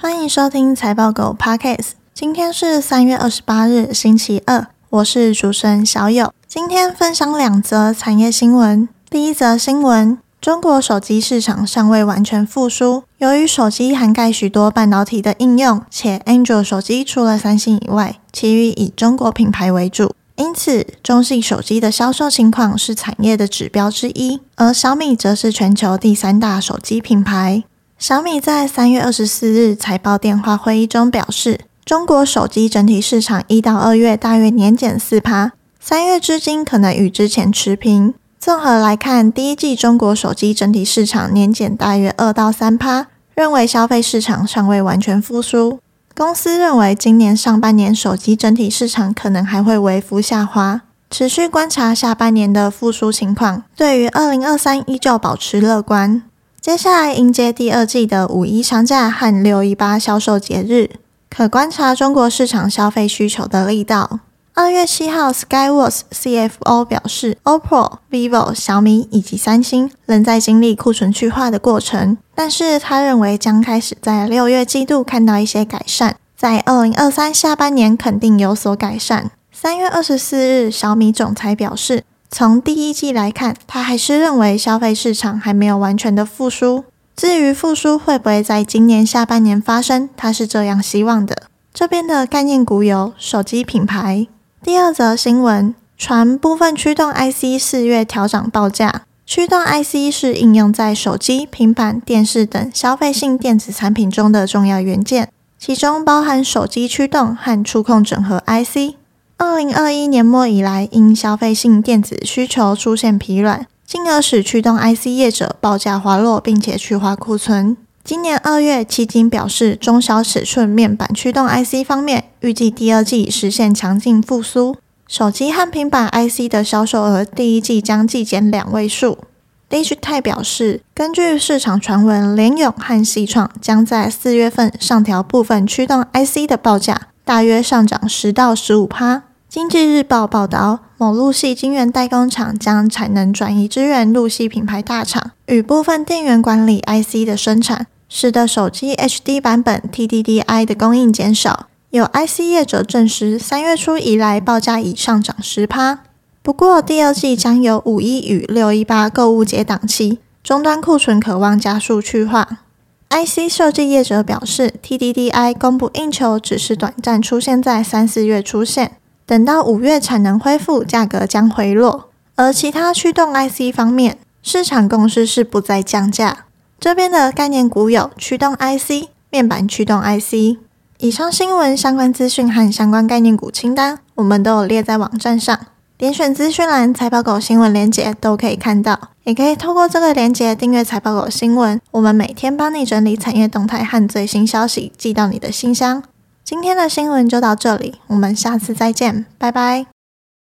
欢迎收听财报狗 Podcast。今天是三月二十八日，星期二。我是主持人小友。今天分享两则产业新闻。第一则新闻：中国手机市场尚未完全复苏。由于手机涵盖许多半导体的应用，且 Android 手机除了三星以外，其余以中国品牌为主，因此中系手机的销售情况是产业的指标之一。而小米则是全球第三大手机品牌。小米在三月二十四日财报电话会议中表示，中国手机整体市场一到二月大约年减四趴，三月至今可能与之前持平。综合来看，第一季中国手机整体市场年减大约二到三趴，认为消费市场尚未完全复苏。公司认为今年上半年手机整体市场可能还会微幅下滑，持续观察下半年的复苏情况。对于二零二三依旧保持乐观。接下来迎接第二季的五一长假和六一八销售节日，可观察中国市场消费需求的力道。二月七号，Skyworks CFO 表示，OPPO、vivo、小米以及三星仍在经历库存去化的过程，但是他认为将开始在六月季度看到一些改善，在二零二三下半年肯定有所改善。三月二十四日，小米总裁表示。从第一季来看，他还是认为消费市场还没有完全的复苏。至于复苏会不会在今年下半年发生，他是这样希望的。这边的概念股有手机品牌。第二则新闻，传部分驱动 IC 四月调涨报价。驱动 IC 是应用在手机、平板、电视等消费性电子产品中的重要元件，其中包含手机驱动和触控整合 IC。二零二一年末以来，因消费性电子需求出现疲软，进而使驱动 IC 业者报价滑落，并且去化库存。今年二月，迄今表示，中小尺寸面板驱动 IC 方面，预计第二季实现强劲复苏。手机和平板 IC 的销售额第一季将季减两位数。Digi 泰表示，根据市场传闻，联咏和矽创将在四月份上调部分驱动 IC 的报价，大约上涨十到十五趴。经济日报报道，某陆系晶圆代工厂将产能转移支援陆系品牌大厂与部分电源管理 IC 的生产，使得手机 HD 版本 TDDI 的供应减少。有 IC 业者证实，三月初以来报价已上涨十趴。不过，第二季将有五一与六一八购物节档期，终端库存可望加速去化。IC 设计业者表示，TDDI 供不应求只是短暂出现在三四月出现。等到五月产能恢复，价格将回落。而其他驱动 IC 方面，市场共识是不再降价。这边的概念股有驱动 IC、面板驱动 IC。以上新闻相关资讯和相关概念股清单，我们都有列在网站上，点选资讯栏财报狗新闻链接都可以看到。也可以透过这个链接订阅财报狗新闻，我们每天帮你整理产业动态和最新消息，寄到你的信箱。今天的新闻就到这里，我们下次再见，拜拜。